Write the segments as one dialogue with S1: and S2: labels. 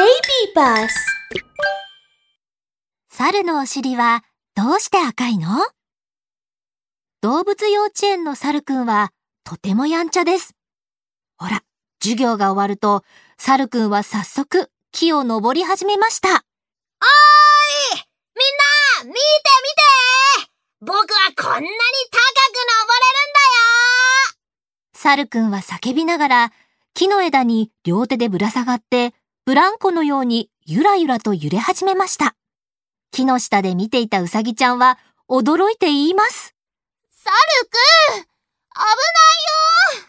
S1: Baby Bus
S2: 猿のお尻はどうして赤いの？動物幼稚園の猿くんはとてもやんちゃです。ほら、授業が終わると、猿くんは早速木を登り始めました。
S3: おーいみんな見て見て僕はこんなに高く登れるんだよ
S2: 猿くんは叫びながら木の枝に両手でぶら下がってブランコのようにゆらゆらと揺れ始めました。木の下で見ていたうさぎちゃんは驚いて言います。
S3: 猿くん危ないよ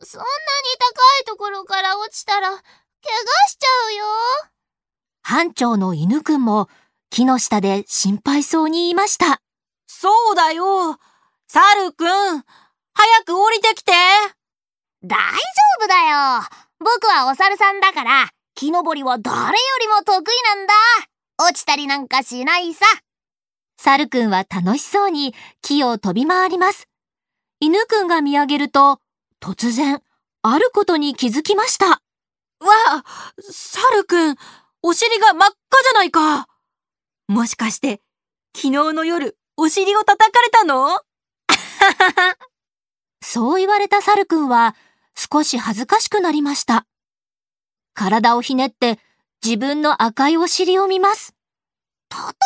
S3: そんなに高いところから落ちたら怪我しちゃうよ
S2: 班長の犬くんも木の下で心配そうに言いました。
S4: そうだよ。猿くん、早く降りてきて。
S3: 大丈夫だよ僕はお猿さんだから木登りは誰よりも得意なんだ?落ちたりなんかしないさ
S2: 猿くんは楽しそうに木を飛び回ります。犬くんが見上げると、突然、あることに気づきました。
S4: わあ、猿くん、お尻が真っ赤じゃないか。もしかして、昨日の夜、お尻を叩かれたの？
S2: そう言われた猿くんは少し恥ずかしくなりました。体をひねって自分の赤いお尻を見ます。
S3: 叩か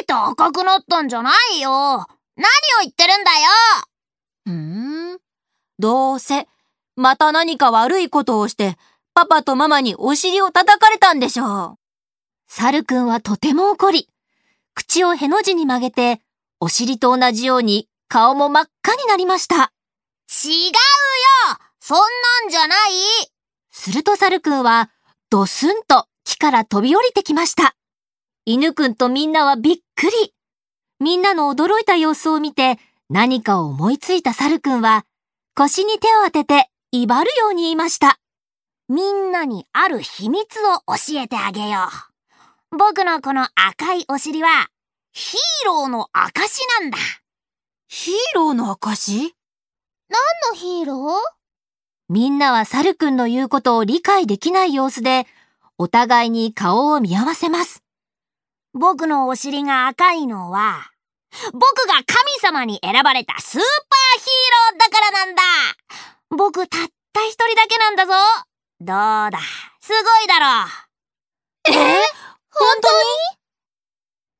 S3: れて赤くなったんじゃないよ何を言ってるんだよ
S4: ふーん。どうせ、また何か悪いことをして、パパとママにお尻を叩かれたんでしょう。
S2: 猿くんはとても怒り、口をへの字に曲げて、お尻と同じように顔も真っ赤になりました。
S3: 違うよそんなんじゃない
S2: すると猿くんは、ドスンと木から飛び降りてきました。犬くんとみんなはびっくり。みんなの驚いた様子を見て、何かを思いついた猿くんは、腰に手を当てて、威張るように言いました。
S3: みんなにある秘密を教えてあげよう。僕のこの赤いお尻は、ヒーローの証なんだ。
S4: ヒーローの証
S3: 何のヒーロー？
S2: みんなは猿くんの言うことを理解できない様子で、お互いに顔を見合わせます。
S3: 僕のお尻が赤いのは、僕が神様に選ばれたスーパーヒーローだからなんだ。僕たった一人だけなんだぞ。どうだ、すごいだろ
S4: え？本当に？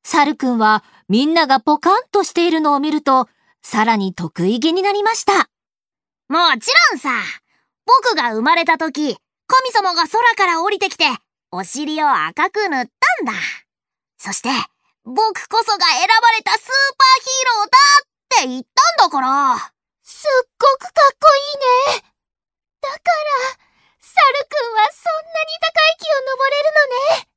S2: 猿くんはみんながポカンとしているのを見ると、さらに得意げになりました。
S3: もちろんさ僕が生まれた時、神様が空から降りてきて、お尻を赤く塗ったんだそして、僕こそが選ばれたスーパーヒーローだって言ったんだからすっごくかっこいいねだから、猿くんはそんなに高い木を登れるのね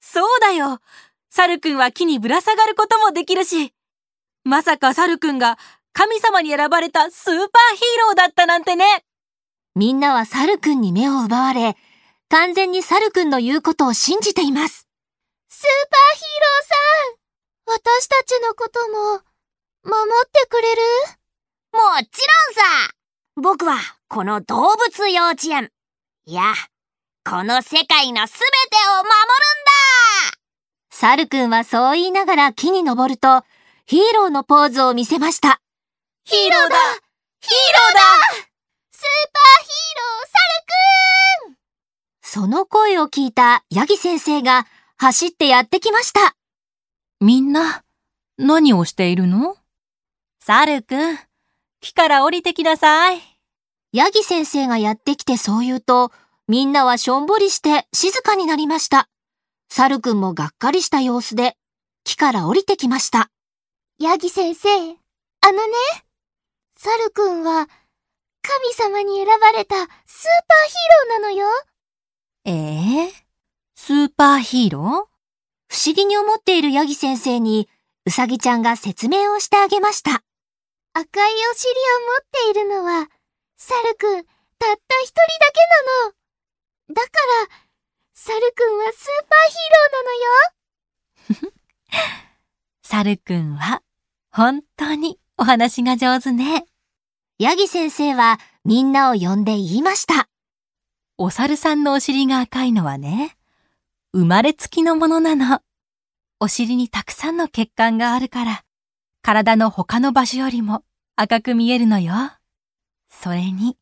S4: そうだよ。猿くんは木にぶら下がることもできるし。まさか猿くんが神様に選ばれたスーパーヒーローだったなんてね。
S2: みんなは猿くんに目を奪われ、完全に猿くんの言うことを信じています。
S3: スーパーヒーローさん私たちのことも、守ってくれる？もちろんさ僕はこの動物幼稚園。いや、この世界のすべてを守るんだ
S2: 猿くんはそう言いながら木に登ると、ヒーローのポーズを見せました。
S3: ヒーローだヒーローだスーパーヒーロー猿くん
S2: その声を聞いたヤギ先生が走ってやってきました。
S4: みんな、何をしているの？猿くん、木から降りてきなさい。
S2: ヤギ先生がやってきてそう言うと、みんなはしょんぼりして静かになりました。猿くんもがっかりした様子で、木から降りてきました。
S3: ヤギ先生、あのね、猿くんは神様に選ばれたスーパーヒーローなのよ。
S4: ええスーパーヒーロ
S2: 不思議に思っているヤギ先生に、うさぎちゃんが説明をしてあげました。
S3: 赤いお尻を持っているのは、猿くんたった一人だけなの。だから、猿くんはスーパーヒーローなのよ。
S4: ー猿くんは、本当にお話が上手ね。
S2: ヤギ先生はみんなを呼んで言いました。
S4: お猿さんのお尻が赤いのはね、生まれつきのものなの。お尻にたくさんの血管があるから、体の他の場所よりも赤く見えるのよ。それに、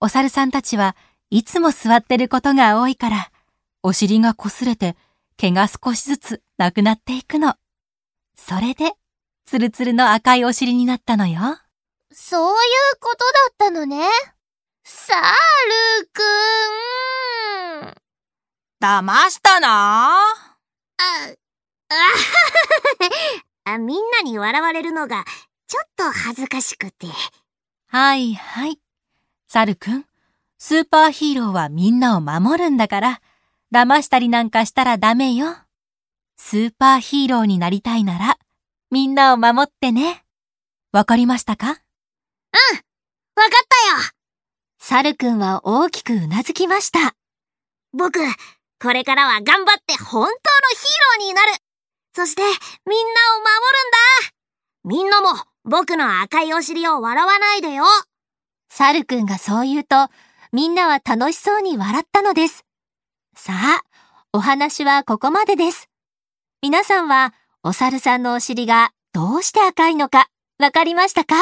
S4: お猿さんたちはいつも座ってることが多いから、お尻が擦れて毛が少しずつなくなっていくの。それで、ツルツルの赤いお尻になったのよ。
S3: そういうことだったのね。サルくん。
S4: 騙したなあ、
S3: あ、あ、みんなに笑われるのが、ちょっと恥ずかしくて。
S4: はいはい。サルくん、スーパーヒーローはみんなを守るんだから、騙したりなんかしたらダメよ。スーパーヒーローになりたいなら、みんなを守ってね。わかりましたか？うん、わか
S3: ったよ
S2: サルくんは大きくうなずきました。
S3: 僕、これからは頑張って本当のヒーローになるそして、みんなを守るんだみんなも僕の赤いお尻を笑わないでよ
S2: サルくんがそう言うと、みんなは楽しそうに笑ったのです。さあ、お話はここまでです。皆さんは、お猿さんのお尻がどうして赤いのかわかりましたか？